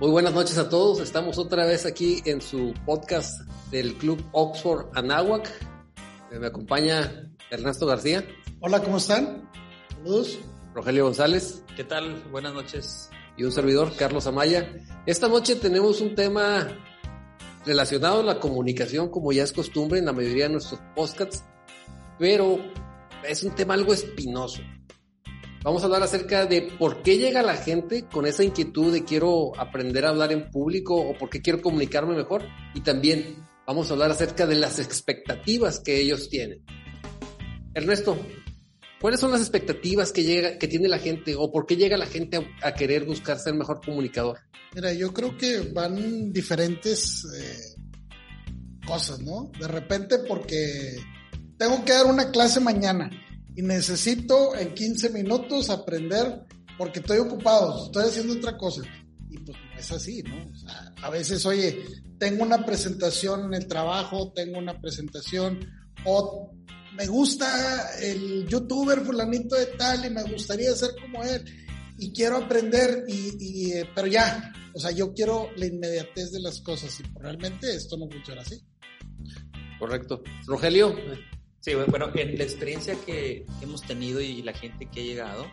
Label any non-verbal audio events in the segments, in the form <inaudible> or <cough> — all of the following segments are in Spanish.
Muy buenas noches a todos. Estamos otra vez aquí en su podcast del Club Oxford Anáhuac. Eh, me acompaña Ernesto García. Hola, ¿cómo están? Saludos. Rogelio González. ¿Qué tal? Buenas noches. Y un servidor, Carlos Amaya. Esta noche tenemos un tema relacionado a la comunicación, como ya es costumbre en la mayoría de nuestros podcasts, pero es un tema algo espinoso. Vamos a hablar acerca de por qué llega la gente con esa inquietud de quiero aprender a hablar en público o por qué quiero comunicarme mejor. Y también vamos a hablar acerca de las expectativas que ellos tienen. Ernesto, ¿cuáles son las expectativas que, llega, que tiene la gente o por qué llega la gente a, querer buscar ser mejor comunicador? Mira, yo creo que van diferentes eh, cosas, ¿no? De repente porque tengo que dar una clase mañana y necesito en 15 minutos aprender porque estoy ocupado, estoy haciendo otra cosa. Y pues es así, ¿no? A veces, oye, tengo una presentación en el trabajo, tengo una presentación, o me gusta el youtuber fulanito de tal y me gustaría ser como él y quiero aprender, y, eh, pero ya, o sea, yo quiero la inmediatez de las cosas y realmente esto no funciona así. Correcto. Rogelio, Sí, bueno, en la experiencia que, hemos tenido y la gente que ha llegado,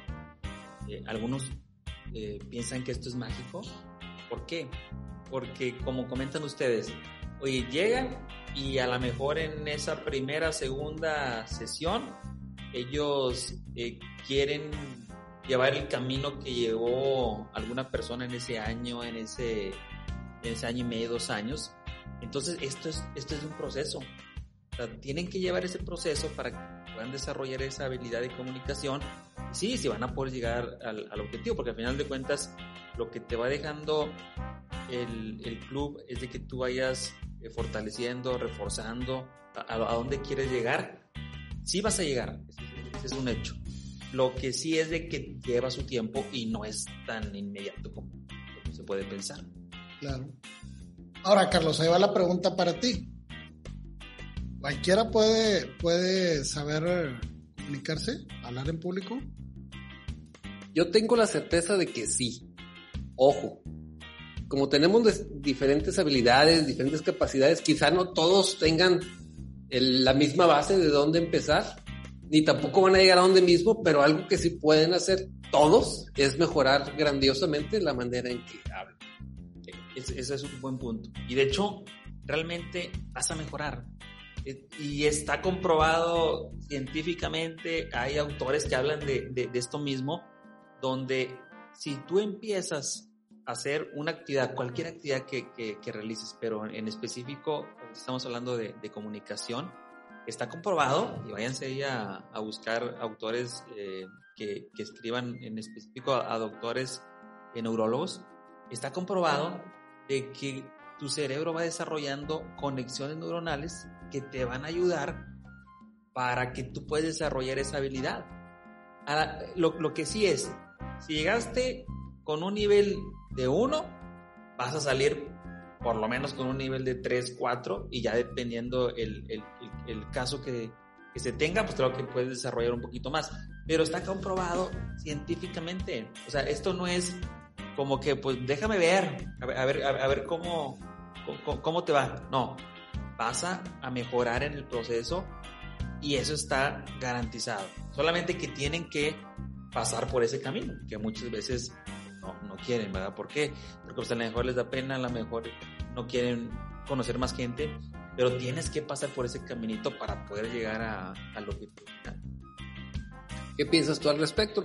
eh, algunos eh, piensan que esto es mágico. ¿Por qué? Porque como comentan ustedes, oye, llegan y a lo mejor en esa primera, segunda sesión, ellos eh, quieren llevar el camino que llevó alguna persona en ese año, en ese, en ese año y medio, dos años. Entonces, esto es, esto es un proceso tienen que llevar ese proceso para que puedan desarrollar esa habilidad de comunicación. sí, si van a poder llegar al, objetivo, porque al final de cuentas lo que te va dejando el, el club es de que tú vayas eh, fortaleciendo, reforzando a, a, dónde quieres llegar. Sí vas a llegar, ese es un hecho. Lo que sí es de que lleva su tiempo y no es tan inmediato como se puede pensar. Claro. Ahora, Carlos, ahí va la pregunta para ti cualquiera puede, puede saber comunicarse, hablar en público. Yo tengo la certeza de que sí. Ojo, como tenemos diferentes habilidades, diferentes capacidades, quizá no todos tengan la misma base de dónde empezar, ni tampoco van a llegar a donde mismo, pero algo que sí pueden hacer todos es mejorar grandiosamente la manera en que hablan. Ese es un buen punto. Y de hecho, realmente vas a mejorar. Eh, y está comprobado científicamente, hay autores que hablan de, de, esto mismo, donde si tú empiezas a hacer una actividad, cualquier actividad que, que, realices, pero en específico estamos hablando de, de, comunicación, está comprobado, y váyanse ahí a, a buscar autores eh, que, que, escriban en específico a, a doctores en neurólogos, está comprobado de que tu cerebro va desarrollando conexiones neuronales que te van a ayudar para que tú puedas desarrollar esa habilidad. lo, que sí es, si llegaste con un nivel de 1, vas a salir por lo menos con un nivel de 3, 4 y ya dependiendo el, el, caso que, que, se tenga, pues creo que puedes desarrollar un poquito más. Pero está comprobado científicamente. O sea, esto no es como que, pues déjame ver, ver, a ver, a ver cómo, cómo, cómo te va. No, vas a, mejorar en el proceso y eso está garantizado. Solamente que tienen que pasar por ese camino, que muchas veces no, no quieren, ¿verdad? ¿Por qué? Porque pues, a lo mejor les da pena, a lo mejor no quieren conocer más gente, pero tienes que pasar por ese caminito para poder llegar a, a lo que tú ¿Qué piensas tú al respecto,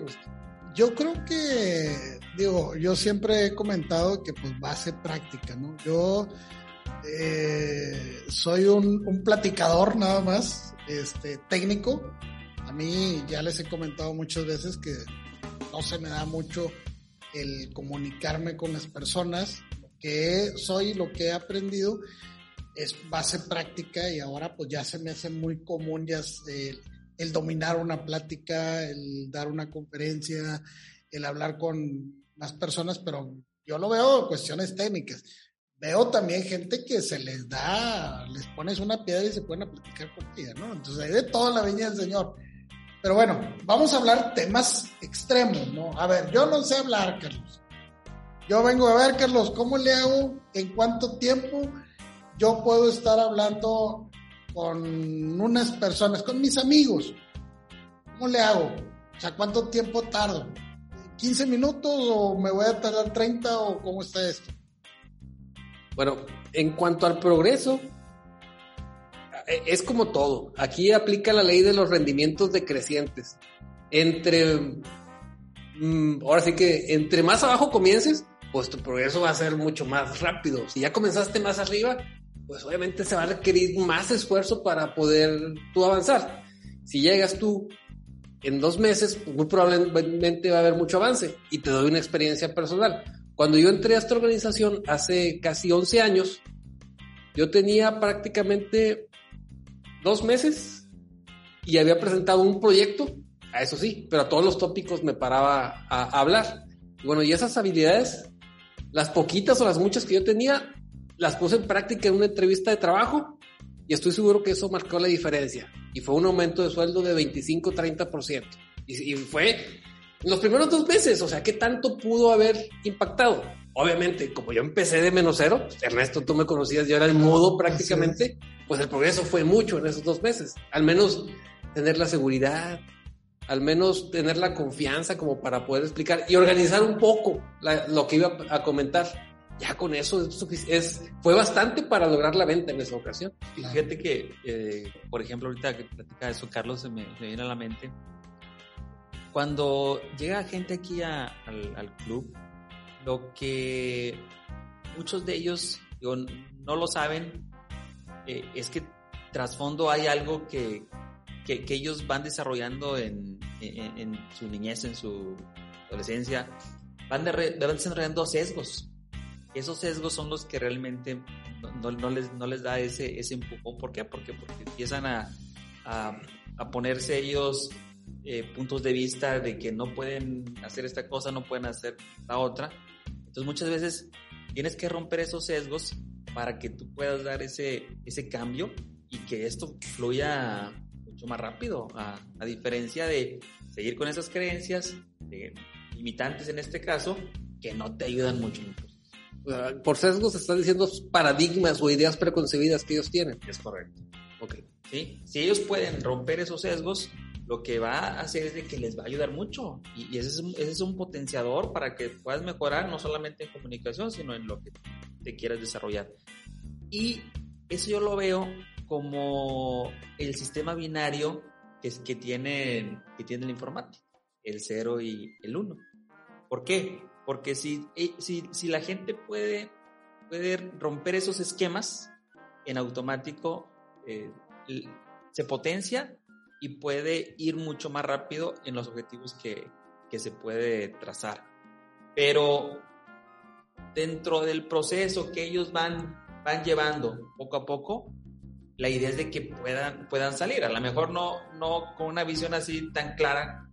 Yo creo que, digo, yo siempre he comentado que pues va a ser práctica, ¿no? Yo eh, soy un, platicador nada más, este, técnico. A mí ya les he comentado muchas veces que no se me da mucho el comunicarme con las personas. Lo que soy, lo que he aprendido es base práctica y ahora pues ya se me hace muy común ya el, el dominar una plática, el dar una conferencia, el hablar con más personas, pero yo lo veo cuestiones técnicas veo también gente que se les da, les pones una piedra y se pueden platicar ella, ¿no? Entonces hay de toda la viña del Señor. Pero bueno, vamos a hablar temas extremos, ¿no? A ver, yo no sé hablar, Carlos. Yo vengo a ver, Carlos, ¿cómo le hago? ¿En cuánto tiempo yo puedo estar hablando con unas personas, con mis amigos? ¿Cómo le hago? O sea, ¿cuánto tiempo tardo? ¿15 minutos o me voy a tardar 30 o cómo está esto? Bueno, en cuanto al progreso, es como todo. Aquí aplica la ley de los rendimientos decrecientes. Entre, mm, ahora sí que entre más abajo comiences, pues tu progreso va a ser mucho más rápido. Si ya comenzaste más arriba, pues obviamente se va a requerir más esfuerzo para poder tú avanzar. Si llegas tú en dos meses, pues muy probablemente va a haber mucho avance y te doy una experiencia personal. Cuando yo entré a esta organización hace casi 11 años, yo tenía prácticamente dos meses y había presentado un proyecto, a eso sí, pero a todos los tópicos me paraba a, hablar. bueno, y esas habilidades, las poquitas o las muchas que yo tenía, las puse en práctica en una entrevista de trabajo y estoy seguro que eso marcó la diferencia. Y fue un aumento de sueldo de 25-30%. Y, y fue en los primeros dos meses, o sea, ¿qué tanto pudo haber impactado? Obviamente, como yo empecé de menos cero, Ernesto, tú me conocías, yo era el mudo prácticamente, pues el progreso fue mucho en esos dos meses. Al menos tener la seguridad, al menos tener la confianza como para poder explicar y organizar un poco lo que iba a comentar. Ya con eso es, fue bastante para lograr la venta en esa ocasión. Y fíjate que, eh, por ejemplo, ahorita que platica eso, Carlos, se me, viene a la mente. Cuando llega gente aquí al, al club, lo que muchos de ellos no lo saben eh, es que trasfondo hay algo que, que, ellos van desarrollando en, en, su niñez, en su adolescencia, van, desarrollando sesgos. Esos sesgos son los que realmente no, les, da ese, empujón. ¿Por qué? Porque, porque empiezan a, a, a ponerse ellos eh, puntos de vista de que no pueden hacer esta cosa, no pueden hacer la otra. Entonces muchas veces tienes que romper esos sesgos para que tú puedas dar ese, cambio y que esto fluya mucho más rápido, a, diferencia de seguir con esas creencias limitantes en este caso, que no te ayudan mucho Por sesgos estás diciendo paradigmas o ideas preconcebidas que ellos tienen. Es correcto. Ok. ¿Sí? Si ellos pueden romper esos sesgos, lo que va a hacer es de que les va a ayudar mucho. Y, ese, es un, ese, es un, potenciador para que puedas mejorar no solamente en comunicación, sino en lo que te quieras desarrollar. Y eso yo lo veo como el sistema binario que, que, tiene, que tiene el informático, el 0 y el 1. ¿Por qué? Porque si, eh, si, si la gente puede, puede romper esos esquemas, en automático eh, se potencia y puede ir mucho más rápido en los objetivos que, que se puede trazar. Pero dentro del proceso que ellos van, van llevando poco a poco, la idea es de que puedan, puedan salir. A lo mejor no, no con una visión así tan clara,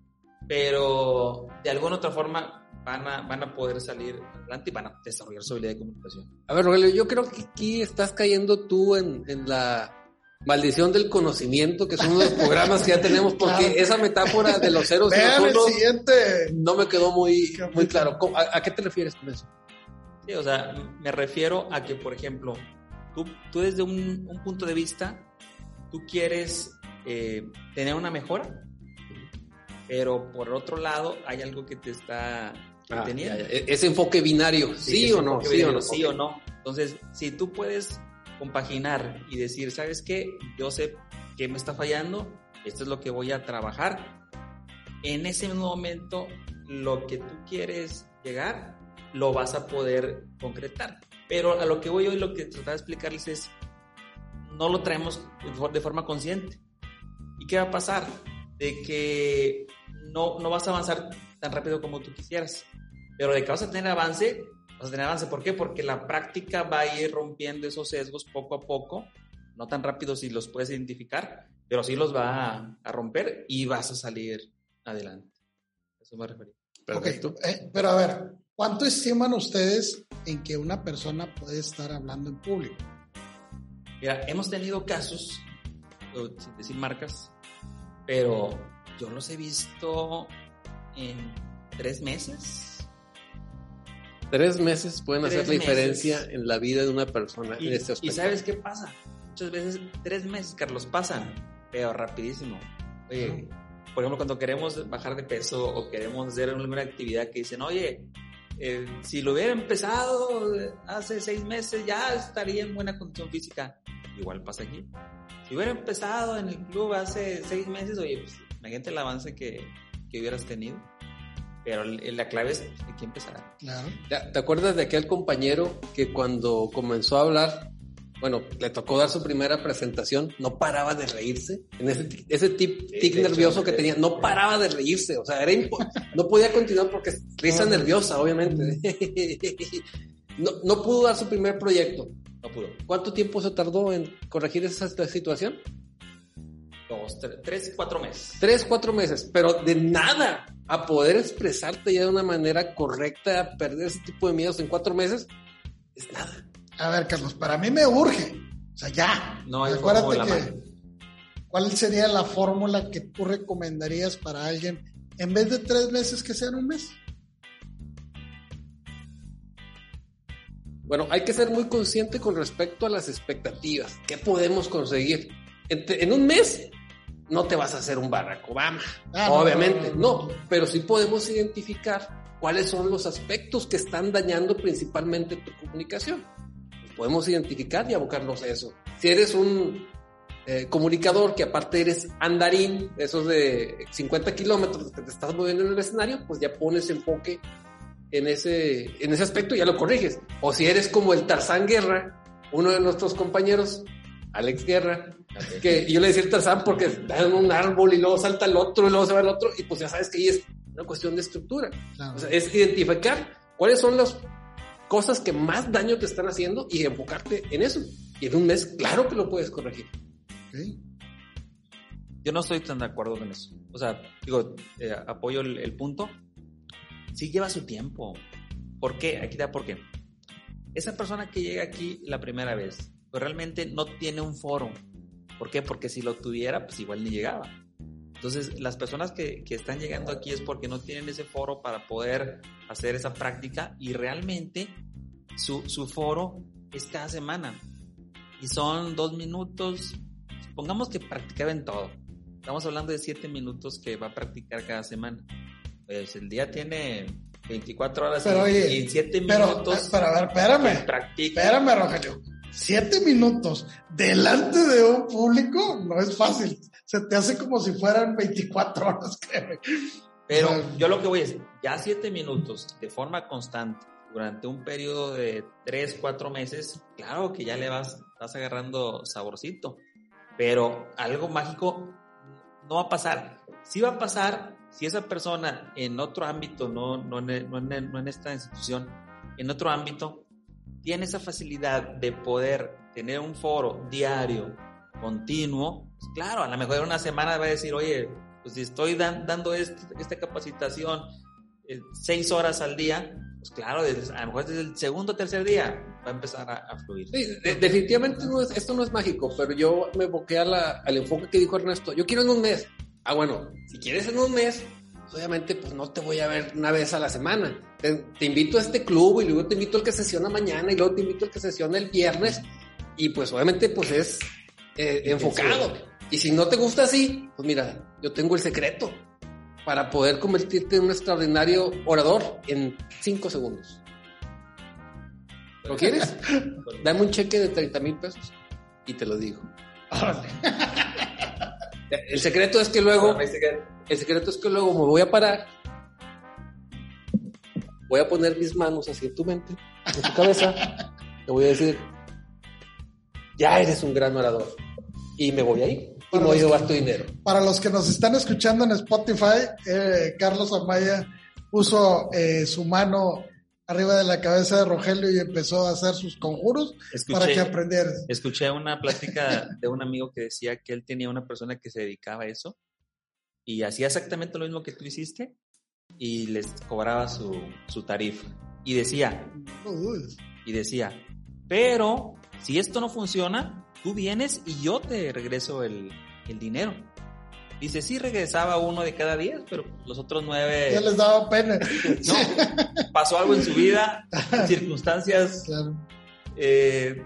pero de alguna otra forma van a, van a poder salir adelante y van a desarrollar su habilidad de comunicación. A ver, Rogelio, yo creo que aquí estás cayendo tú en, en la Maldición del conocimiento, que son uno de los <laughs> programas que ya tenemos, porque esa metáfora de los ceros y los unos no me quedó muy, muy claro. ¿A, qué te refieres con eso? Sí, o sea, me refiero a que, por ejemplo, tú, tú desde un, punto de vista, tú quieres eh, tener una mejora, pero por otro lado hay algo que te está ah, teniendo. Ese enfoque binario, ¿sí, o no? ¿Sí o no? Sí o no. Entonces, si tú puedes compaginar y decir, ¿sabes qué? Yo sé qué me está fallando, esto es lo que voy a trabajar. En ese momento, lo que tú quieres llegar, lo vas a poder concretar. Pero a lo que voy hoy, lo que trataba de explicarles es, no lo traemos de forma consciente. ¿Y qué va a pasar? De que no, no vas a avanzar tan rápido como tú quisieras. Pero de que vas a tener avance, vas a tener avance. ¿Por qué? Porque la práctica va a ir rompiendo esos sesgos poco a poco, no tan rápido si los puedes identificar, pero sí los va a, romper y vas a salir adelante. Eso me refería. Perfecto. Eh, pero a ver, ¿cuánto estiman ustedes en que una persona puede estar hablando en público? Mira, hemos tenido casos, sin decir marcas, pero yo los he visto en tres meses Tres meses pueden Tres hacer la meses. diferencia en la vida de una persona Y, en este y aspecto. ¿sabes qué pasa? Muchas veces tres meses, Carlos, pasan, pero rapidísimo. Oye, por ejemplo, cuando queremos bajar de peso o queremos hacer alguna actividad que dicen, oye, eh, si lo hubiera empezado hace seis meses ya estaría en buena condición física. Igual pasa aquí. Si hubiera empezado en el club hace seis meses, oye, pues imagínate el avance que, que hubieras tenido. Pero la clave es hay que empezar. Claro. ¿Te acuerdas de aquel compañero que cuando comenzó a hablar, bueno, le tocó dar su primera presentación, no paraba de reírse? En ese, tic- ese tic, Sí, tic de hecho, nervioso que tenía, no paraba de reírse, o sea, era impo- <laughs> no podía continuar porque risa nerviosa, obviamente. <laughs> No, no pudo dar su primer proyecto. No pudo. ¿Cuánto tiempo se tardó en corregir esa situación? Dos, tres, tres cuatro meses. Tres, cuatro meses, pero de nada a poder expresarte ya de una manera correcta, a perder ese tipo de miedos en cuatro meses, es nada. A ver, Carlos, para mí me urge. O sea, ya. No hay Acuérdate que. man. ¿Cuál sería la fórmula que tú recomendarías para alguien en vez de tres meses que sean un mes? Bueno, hay que ser muy consciente con respecto a las expectativas. ¿Qué podemos conseguir? En, un mes no te vas a hacer un Barack Obama, Ah, obviamente, no, no, no, no. pero sí podemos identificar cuáles son los aspectos que están dañando principalmente tu comunicación. Podemos identificar y abocarnos a eso. Si eres un eh, comunicador que aparte eres andarín, esos de 50 kilómetros que te estás moviendo en el escenario, pues ya pones enfoque en ese, en ese aspecto y ya lo corriges. O si eres como el Tarzán Guerra, uno de nuestros compañeros, Alex Guerra, que yo le decía el Tarzán porque está en un árbol y luego salta el otro y luego se va el otro y pues ya sabes que ahí es una cuestión de estructura. Claro. O sea, es identificar cuáles son las cosas que más daño te están haciendo y enfocarte en eso. Y en un mes, claro que lo puedes corregir. Yo no estoy tan de acuerdo con eso. O sea, digo, eh, apoyo el, el punto. Sí lleva su tiempo. ¿Por qué? Aquí da por qué. Esa persona que llega aquí la primera vez, pues realmente no tiene un foro. ¿Por qué? Porque si lo tuviera, pues igual ni llegaba. Entonces, las personas que, que están llegando aquí es porque no tienen ese foro para poder hacer esa práctica y realmente su, su foro es cada semana. Y son dos minutos, Pongamos que practicaba en todo. Estamos hablando de 7 minutos que va a practicar cada semana. Pues el día tiene 24 horas Pero, y, oye, y en 7 Pero, minutos pero a ver, espérame. practica. Espérame, Rogelio. Siete minutos delante de un público no es fácil. Se te hace como si fueran 24 horas, créeme. Pero yo lo que voy es, ya 7 minutos de forma constante durante un periodo de 3, 4 meses, claro que ya le vas, vas agarrando saborcito. Pero algo mágico no va a pasar. Sí va a pasar si esa persona en otro ámbito, no, no, en, no en- no en esta institución, en otro ámbito, tiene esa facilidad de poder tener un foro diario, continuo, pues claro, a lo mejor en una semana va a decir, oye, pues si estoy dan- dando esta capacitación eh, seis horas al día, pues claro, desde- a lo mejor desde el segundo o tercer día va a empezar a, fluir. Sí, de- definitivamente esto no es mágico, pero yo me evoqué a la- al enfoque que dijo Ernesto. Yo quiero en un mes. Ah, bueno, si quieres en un mes, obviamente pues no te voy a ver una vez a la semana. Te, te invito a este club y luego te invito al que sesiona mañana y luego te invito al que sesiona el viernes y pues obviamente pues es eh, enfocado. Y si no te gusta así, pues mira, yo tengo el secreto para poder convertirte en un extraordinario orador en cinco segundos. ¿Lo quieres? <laughs> Dame un cheque de 30 mil pesos y te lo digo. El secreto es que luego, el secreto es que luego me voy a parar, voy a poner mis manos así en tu mente, en tu cabeza, te voy a decir, ya eres un gran orador. Y me voy a ir y me voy a llevar tu dinero. Para los que nos están escuchando en Spotify, eh, Carlos Amaya puso eh, su mano arriba de la cabeza de Rogelio y empezó a hacer sus conjuros para que Escuché, aprendieras. escuché una plática de un amigo que decía que él tenía una persona que se dedicaba a eso y hacía exactamente lo mismo que tú hiciste y les cobraba su, su tarifa. Y decía, y decía, pero si esto no funciona, tú vienes y yo te regreso el, el dinero. Dice, sí regresaba uno de cada diez, pero los otros nueve... Ya les daba pena. <laughs> No, pasó algo en su vida, <laughs> circunstancias, Claro. eh,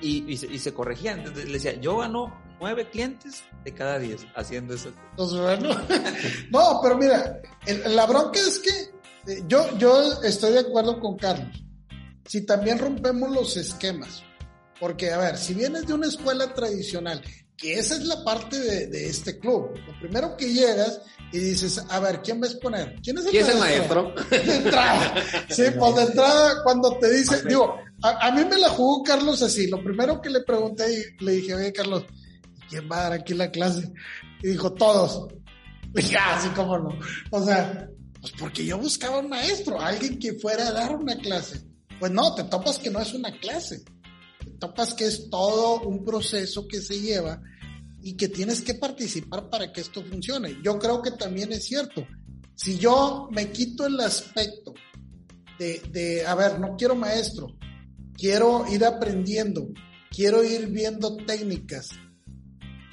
y, y se, y se corregían. Entonces le decía, yo gano nueve clientes de cada diez haciendo eso. Entonces, bueno. <laughs> No, pero mira, el- la bronca es que eh, yo, yo estoy de acuerdo con Carlos. Si también rompemos los esquemas, porque a ver, si vienes de una escuela tradicional, que esa es la parte de, de este club, lo primero que llegas y dices, a ver, ¿quién va a exponer? ¿Quién es el, ¿Quién es el maestro? <laughs> De entrada. Sí, <laughs> pues de entrada, cuando te dice, digo, a, a mí me la jugó Carlos así. Lo primero que le pregunté y le dije, oye, Carlos, ¿quién va a dar aquí la clase? Y dijo, todos. Le dije, no. O sea, pues porque yo buscaba un maestro, alguien que fuera a dar una clase. Pues no, te topas que no es una clase. Te topas que es todo un proceso que se lleva y que tienes que participar para que esto funcione. Yo creo que también es cierto. Si yo me quito el aspecto de, de, a ver, no quiero maestro, quiero ir aprendiendo, quiero ir viendo técnicas.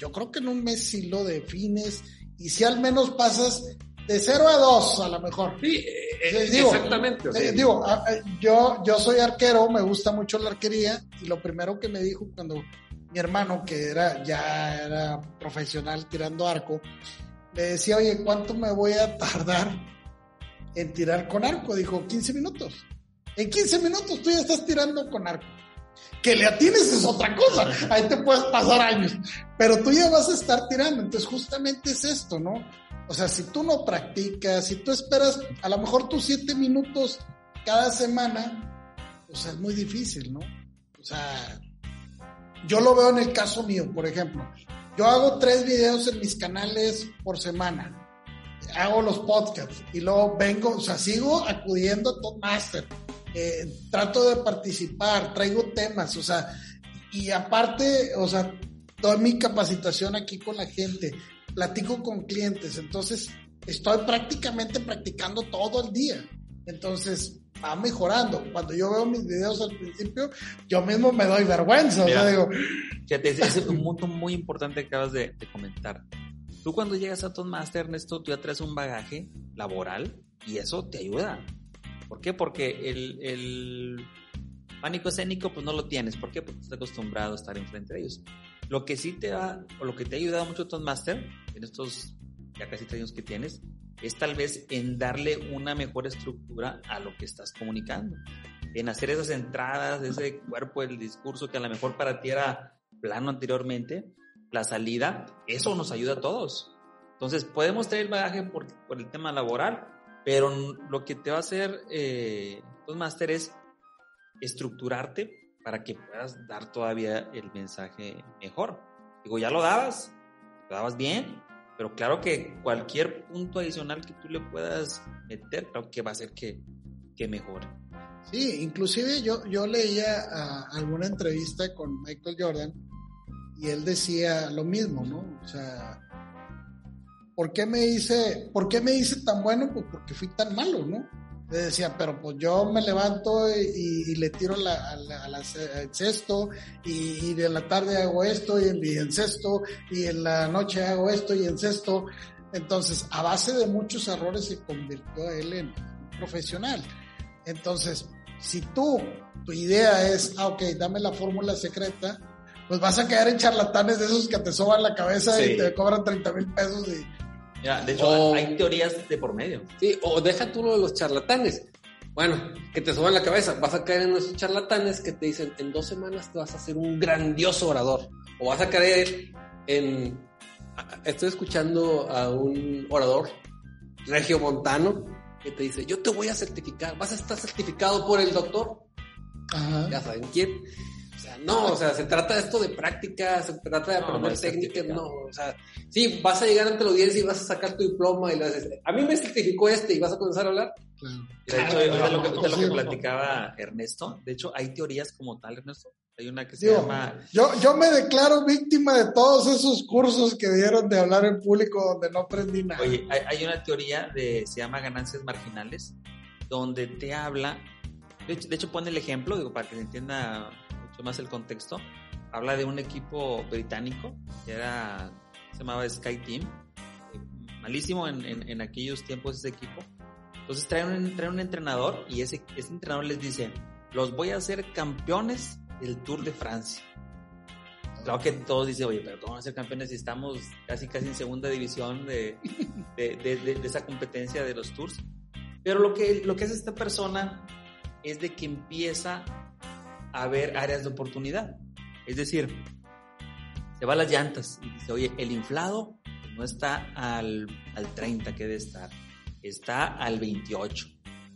Yo creo que en un mes si lo defines y si al menos pasas de 0 a 2 a lo mejor. Sí, eh, Sí, digo, exactamente. o sea, Eh, digo, a- a- yo, yo soy arquero, me gusta mucho la arquería y lo primero que me dijo cuando mi hermano, que era ya era profesional tirando arco, le decía, oye, ¿cuánto me voy a tardar en tirar con arco? Dijo, 15 minutos. En 15 minutos tú ya estás tirando con arco. Que le atines es otra cosa. Ahí te puedes pasar años. Pero tú ya vas a estar tirando. Entonces justamente es esto, ¿no? O sea, si tú no practicas, si tú esperas a lo mejor tus siete minutos cada semana, o sea, es muy difícil, ¿no? O sea, yo lo veo en el caso mío, por ejemplo. Yo hago tres videos en mis canales por semana. Hago los podcasts y luego vengo, o sea, sigo acudiendo a Toastmaster. Eh, trato de participar, traigo temas, o sea, y aparte, o sea, doy mi capacitación aquí con la gente, platico con clientes, entonces estoy prácticamente practicando todo el día. Entonces va mejorando. Cuando yo veo mis videos al principio, yo mismo me doy vergüenza. O sea, Mira. digo, Fíjate, ese es un <laughs> punto muy importante que acabas de, de comentar. Tú cuando llegas a Toastmaster, Ernesto, tú ya traes un bagaje laboral y eso te ayuda. ¿Por qué? Porque el, el pánico escénico pues no lo tienes. ¿Por qué? Porque estás acostumbrado a estar enfrente de ellos. Lo que sí te va, o lo que te ha ayudado mucho Toastmaster en estos ya casi tres años que tienes, es tal vez en darle una mejor estructura a lo que estás comunicando. En hacer esas entradas, ese cuerpo del discurso que a lo mejor para ti era plano anteriormente, la salida, eso nos ayuda a todos. Entonces, podemos tener bagaje por, por el tema laboral, pero lo que te va a hacer eh, Toastmaster es estructurarte para que puedas dar todavía el mensaje mejor. Digo, ya lo dabas, lo dabas bien, pero claro que cualquier punto adicional que tú le puedas meter, creo que va a hacer que, que mejore. Sí, inclusive yo, yo leía ah, alguna entrevista con Michael Jordan y él decía lo mismo, ¿no? O sea, ¿por qué me hice, por qué me hice tan bueno? Pues porque fui tan malo, ¿no? Le decía, pero pues yo me levanto y, y le tiro la, a la- a la ce- al cesto y, y de la tarde hago esto y en, y en cesto y en la noche hago esto y en cesto. Entonces, a base de muchos errores se convirtió él en un profesional. Entonces, si tú, tu idea es, ah, ok, dame la fórmula secreta, pues vas a caer en charlatanes de esos que te soban la cabeza Sí. y te cobran 30 mil pesos y... Mira, de hecho, O- hay teorías de por medio. Sí, o deja tú lo de los charlatanes. Bueno, que te suban la cabeza. Vas a caer en esos charlatanes que te dicen, en dos semanas te vas a hacer un grandioso orador. O vas a caer en... Estoy escuchando a un orador regiomontano que te dice, yo te voy a certificar, vas a estar certificado por el doctor. Ajá. Ya saben quién. O sea, no, o sea, se trata de esto de práctica, se trata de aprender no técnicas, no, o sea, sí, vas a llegar ante la audiencia y vas a sacar tu diploma y le haces, a mí me certificó este y vas a comenzar a hablar. Claro. De hecho, Claro, ahorita lo que, lo platicaba Ernesto, de hecho, hay teorías como tal, Ernesto. Hay una que se Digo, llama Yo, yo me declaro víctima de todos esos cursos que dieron de hablar en público donde no aprendí nada. Oye, hay, hay una teoría de, se llama ganancias marginales, donde te habla, de hecho, de hecho pone el ejemplo, digo, para que se entienda más el contexto, habla de un equipo británico, que era, se llamaba Sky Team, malísimo en, en, en aquellos tiempos ese equipo. Entonces traen un, traen un entrenador y ese, ese entrenador les dice, los voy a hacer campeones del Tour de Francia. Claro que todos dicen, oye, pero ¿cómo van a ser campeones si estamos casi casi en segunda división de, de, de, de, esa competencia de los tours? Pero lo que, lo que hace esta persona es de que empieza a ver áreas de oportunidad. Es decir, se va a las llantas y dice, oye, el inflado no está al, al 30 que debe estar, está al 28.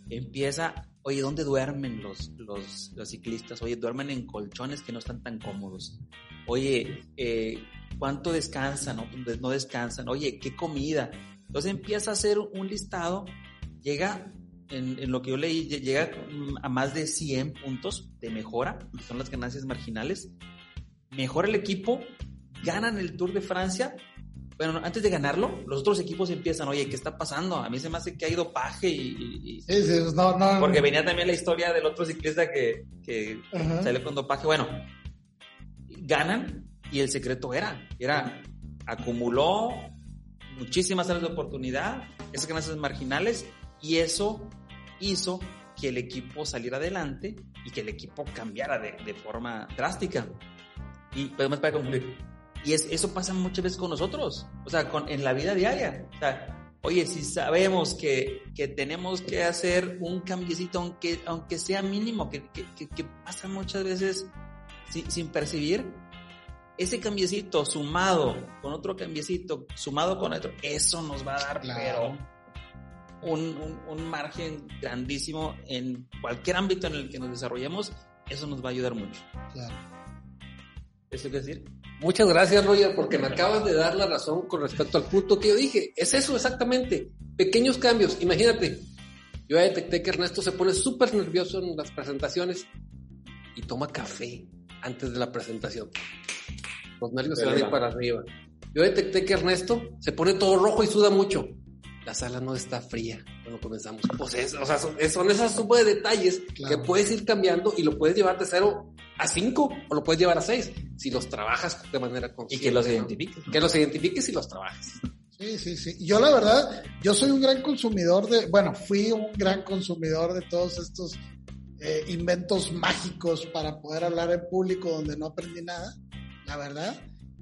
Empieza, oye, ¿dónde duermen los, los, los ciclistas? Oye, duermen en colchones que no están tan cómodos. Oye, eh, ¿cuánto descansan? No, no descansan. Oye, ¿qué comida? Entonces empieza a hacer un listado, llega en, en, lo que yo leí, llega a más de 100 puntos de mejora, son las ganancias marginales. Mejora el equipo, ganan el Tour de Francia. Bueno, antes de ganarlo, los otros equipos empiezan, oye, ¿qué está pasando? A mí se me hace que hay dopaje y... y sí, sí, no, no, porque venía también la historia del otro ciclista que, que salió con dopaje. Bueno, ganan y el secreto era, era, acumuló muchísimas áreas de oportunidad, esas ganancias marginales y eso hizo que el equipo saliera adelante y que el equipo cambiara de, de forma drástica. Y podemos para concluir. Y es, eso pasa muchas veces con nosotros, o sea, con, en la vida diaria. O sea, oye, si sabemos que, que tenemos que hacer un cambiecito, aunque, aunque sea mínimo, que, que, que pasa muchas veces sin, sin percibir, ese cambiecito sumado con otro cambiecito, sumado con otro, eso nos va a dar, claro. pero un, un, un, margen grandísimo en cualquier ámbito en el que nos desarrollemos, eso nos va a ayudar mucho. Claro. ¿Eso qué decir? Muchas gracias, Roger, porque me acabas de dar la razón con respecto al punto que yo dije. Es eso exactamente. Pequeños cambios. Imagínate, yo ya detecté que Ernesto se pone súper nervioso en las presentaciones y toma café antes de la presentación. Los nervios se van a ir para arriba. Yo detecté que Ernesto se pone todo rojo y suda mucho la sala no está fría cuando comenzamos. Pues es, o sea, son, son esas suma de detalles claro. que puedes ir cambiando y lo puedes llevar de 0 a 5 o lo puedes llevar a 6 si los trabajas de manera consciente. Y que los identifiques. Que los identifiques y los trabajes. Sí, sí, sí. Yo la verdad, yo soy un gran consumidor de, bueno, fui un gran consumidor de todos estos eh, inventos mágicos para poder hablar en público donde no aprendí nada, la verdad.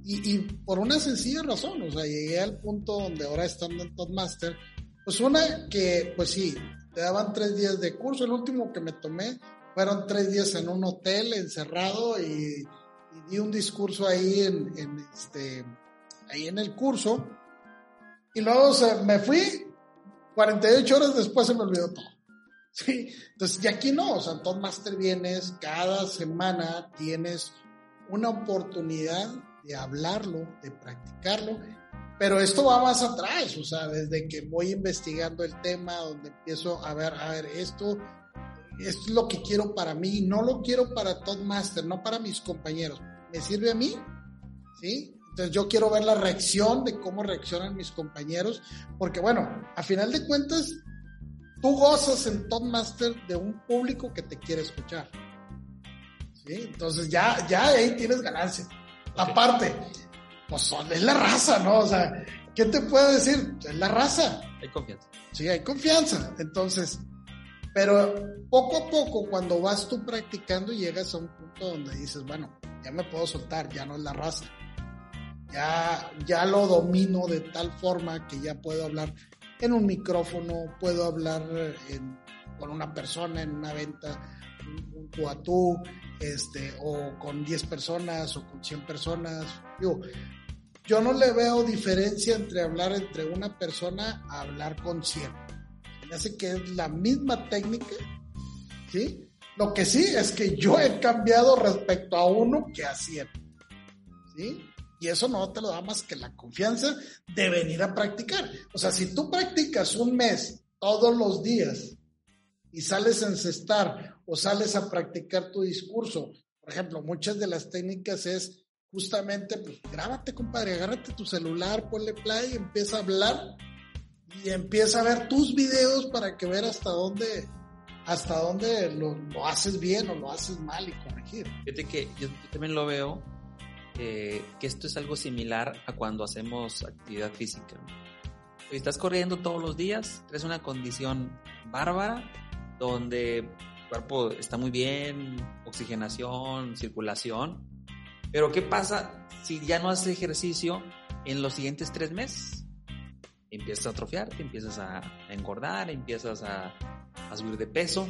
Y, y, por una sencilla razón, o sea, llegué al punto donde ahora estando en Toastmaster, pues una que, pues sí, te daban tres días de curso, el último que me tomé fueron tres días en un hotel encerrado y, y di un discurso ahí en, en, este, ahí en el curso, y luego o sea, me fui, 48 horas después se me olvidó todo. <laughs> Sí, entonces, y aquí no, o sea, en Toastmaster vienes, cada semana tienes una oportunidad de hablarlo, de practicarlo, pero esto va más atrás, o sea, desde que voy investigando el tema, donde empiezo a ver, a ver, esto, esto es lo que quiero para mí, no lo quiero para Toastmaster, no para mis compañeros, me sirve a mí, ¿sí? Entonces yo quiero ver la reacción de cómo reaccionan mis compañeros, porque bueno, a final de cuentas, tú gozas en Toastmaster de un público que te quiere escuchar. ¿Sí? Entonces ya, ya ahí tienes ganancia. Okay. Aparte, pues son, es la raza, ¿no? O sea, ¿qué te puedo decir? Es la raza. Hay confianza. Sí, hay confianza. Entonces, pero poco a poco, cuando vas tú practicando, llegas a un punto donde dices, bueno, ya me puedo soltar, ya no es la raza. Ya, ya lo domino de tal forma que ya puedo hablar en un micrófono, puedo hablar en, con una persona en una venta, un tú a tú, este, o con 10 personas o con 100 personas. Digo, yo no le veo diferencia entre hablar entre una persona a hablar con 100. Me hace que es la misma técnica, ¿sí? Lo que sí es que yo he cambiado respecto a uno que a 100, ¿sí? Y eso no te lo da más que la confianza de venir a practicar. O sea, si tú practicas un mes todos los días y sales a encestar o sales a practicar tu discurso, por ejemplo, muchas de las técnicas es justamente, pues grábate, compadre, agárrate tu celular, ponle play, empieza a hablar y empieza a ver tus videos para que ver hasta dónde hasta dónde lo, lo haces bien o lo haces mal y corregir. Fíjate que yo también lo veo eh, que esto es algo similar a cuando hacemos actividad física. estás corriendo todos los días, es una condición bárbara, donde cuerpo está muy bien, oxigenación, circulación, pero ¿qué pasa si ya no haces ejercicio en los siguientes tres meses? Empiezas a atrofiar, te empiezas a engordar, empiezas a, a subir de peso.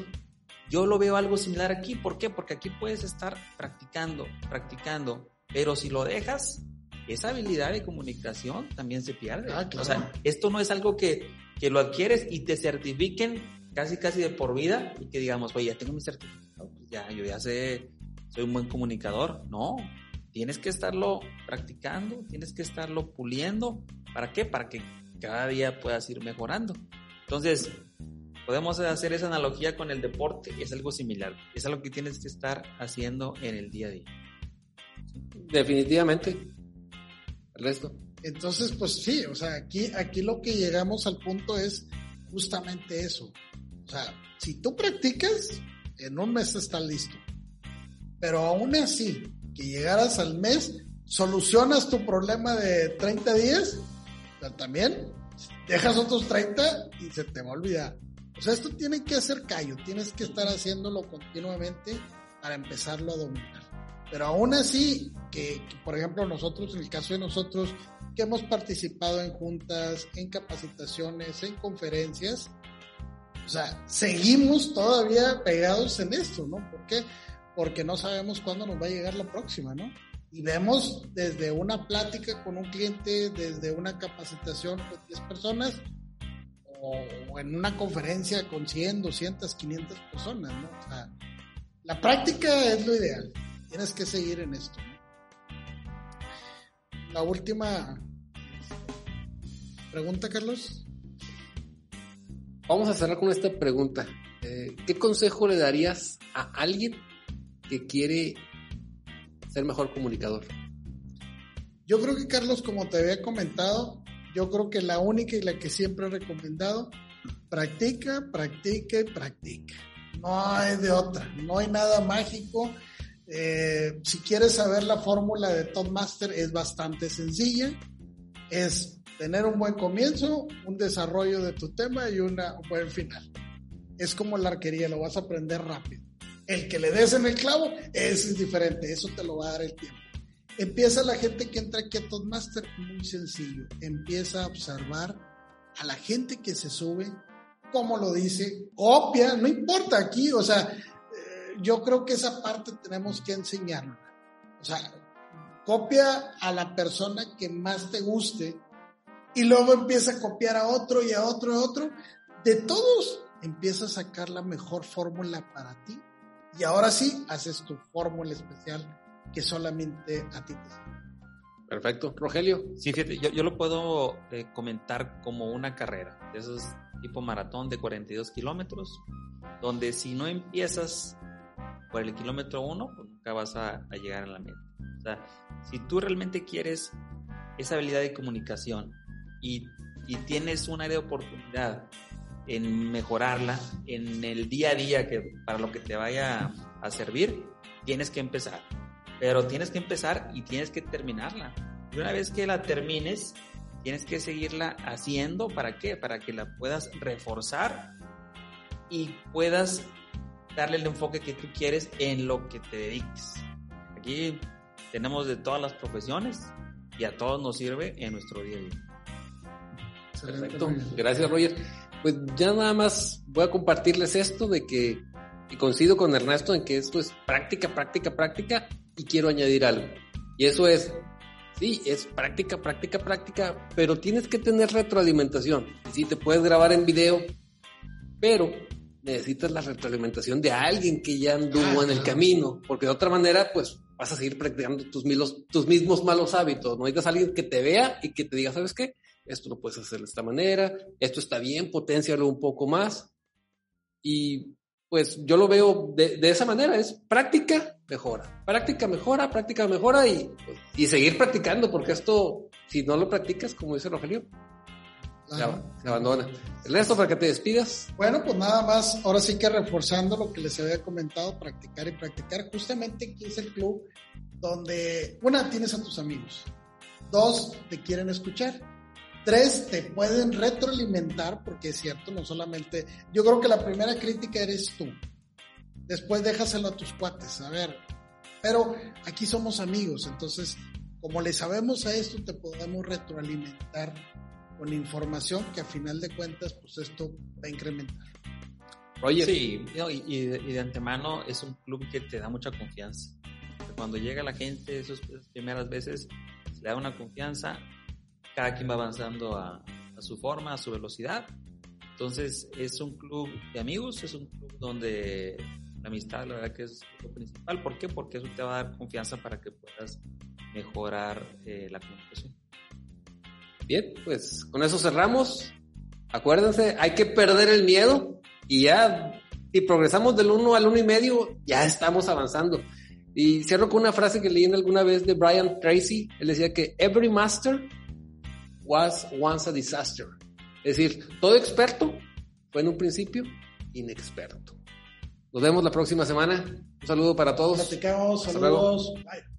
Yo lo veo algo similar aquí. ¿Por qué? Porque aquí puedes estar practicando, practicando, pero si lo dejas, esa habilidad de comunicación también se pierde. Ah, claro. O sea, esto no es algo que, que lo adquieres y te certifiquen casi casi de por vida y que digamos, oye, ya tengo mi certificado, pues ya, yo ya sé, soy un buen comunicador. No, tienes que estarlo practicando, tienes que estarlo puliendo. ¿Para qué? Para que cada día puedas ir mejorando. Entonces, podemos hacer esa analogía con el deporte, es algo similar, es algo que tienes que estar haciendo en el día a día. Definitivamente. El resto. Entonces, pues sí, o sea, aquí, aquí lo que llegamos al punto es justamente eso. O sea, si tú practicas, en un mes estás listo. Pero aún así, que llegaras al mes, solucionas tu problema de 30 días, también dejas otros 30 y se te va a olvidar. O sea, esto tiene que hacer callo, tienes que estar haciéndolo continuamente para empezarlo a dominar. Pero aún así, que, por ejemplo nosotros, en el caso de nosotros, que hemos participado en juntas, en capacitaciones, en conferencias, o sea, seguimos todavía pegados en esto, ¿no? ¿Por qué? Porque no sabemos cuándo nos va a llegar la próxima, ¿no? Y vemos desde una plática con un cliente, desde una capacitación con 10 personas, o, en una conferencia con 100, 200, 500 personas, ¿no? O sea, la práctica es lo ideal tienes que seguir en esto. ¿no? La última pregunta, Carlos. Vamos a cerrar con esta pregunta. Eh, ¿Qué consejo le darías a alguien que quiere ser mejor comunicador? Yo creo que, Carlos, como te había comentado, yo creo que la única y la que siempre he recomendado, practica, practica y practica. No hay de otra, no hay nada mágico eh, si quieres saber la fórmula de Top Master es bastante sencilla. Es tener un buen comienzo, un desarrollo de tu tema y una, un buen final. Es como la arquería, lo vas a aprender rápido. El que le des en el clavo, ese es diferente, eso te lo va a dar el tiempo. Empieza la gente que entra aquí a Top Master muy sencillo. Empieza a observar a la gente que se sube, cómo lo dice, copia, no importa aquí, o sea, yo creo que esa parte tenemos que enseñarla. O sea, copia a la persona que más te guste y luego empieza a copiar a otro y a otro y a otro. De todos empieza a sacar la mejor fórmula para ti y ahora sí haces tu fórmula especial que solamente a ti te sirve. Perfecto. Rogelio. Sí, fíjate, yo, yo lo puedo eh, comentar como una carrera. Eso es tipo maratón de 42 kilómetros, donde si no empiezas por el kilómetro uno, pues nunca vas a, a, llegar a la meta. O sea, si tú realmente quieres esa habilidad de comunicación y, tienes un área de oportunidad en mejorarla en el día a día que para lo que te vaya a servir, tienes que empezar. Pero tienes que empezar y tienes que terminarla. Y una vez que la termines, tienes que seguirla haciendo. ¿Para qué? Para que la puedas reforzar y puedas darle el enfoque que tú quieres en lo que te dediques. Aquí tenemos de todas las profesiones y a todos nos sirve en nuestro día a día. Perfecto. Gracias, Roger. Pues ya nada más voy a compartirles esto de que, y coincido con Ernesto en que esto es práctica, práctica, práctica, y quiero añadir algo. Y eso es, sí, es práctica, práctica, práctica, pero tienes que tener retroalimentación. Sí, te puedes grabar en video, pero necesitas la retroalimentación de alguien que ya anduvo ah, en el camino, porque de otra manera, pues vas a seguir practicando tus, milos, tus mismos malos hábitos. No necesitas a alguien que te vea y que te diga, ¿sabes qué? Esto lo puedes hacer de esta manera, esto está bien, potencialo un poco más. Y pues yo lo veo de, de esa manera, es práctica, mejora, práctica, mejora, práctica, mejora y, pues, y seguir practicando, porque esto, si no lo practicas, como dice Rogelio, se, se, abandona. Ernesto, para que te despidas. Bueno, pues nada más, ahora sí que reforzando lo que les había comentado, practicar y practicar. Justamente aquí es el club donde, una, tienes a tus amigos, dos, te quieren escuchar, Tres, te pueden retroalimentar, porque es cierto, no solamente. Yo creo que la primera crítica eres tú. Después déjaselo a tus cuates, a ver. Pero aquí somos amigos, entonces, como le sabemos a esto, te podemos retroalimentar con información que a final de cuentas, pues esto va a incrementar. Oye. Sí, y, de, antemano es un club que te da mucha confianza. Cuando llega la gente, esas primeras veces, le da una confianza, cada quien va avanzando a, su forma, a su velocidad. Entonces es un club de amigos, es un club donde la amistad, la verdad que es lo principal. ¿Por qué? Porque eso te va a dar confianza para que puedas mejorar eh, la comunicación. Bien, pues con eso cerramos. Acuérdense, hay que perder el miedo y ya, si progresamos del uno al uno y medio, ya estamos avanzando. Y cierro con una frase que leí en alguna vez de Brian Tracy. Él decía que every master was once a disaster. Es decir, todo experto fue en un principio inexperto. Nos vemos la próxima semana. Un saludo para todos. Platicamos, saludos. Bye.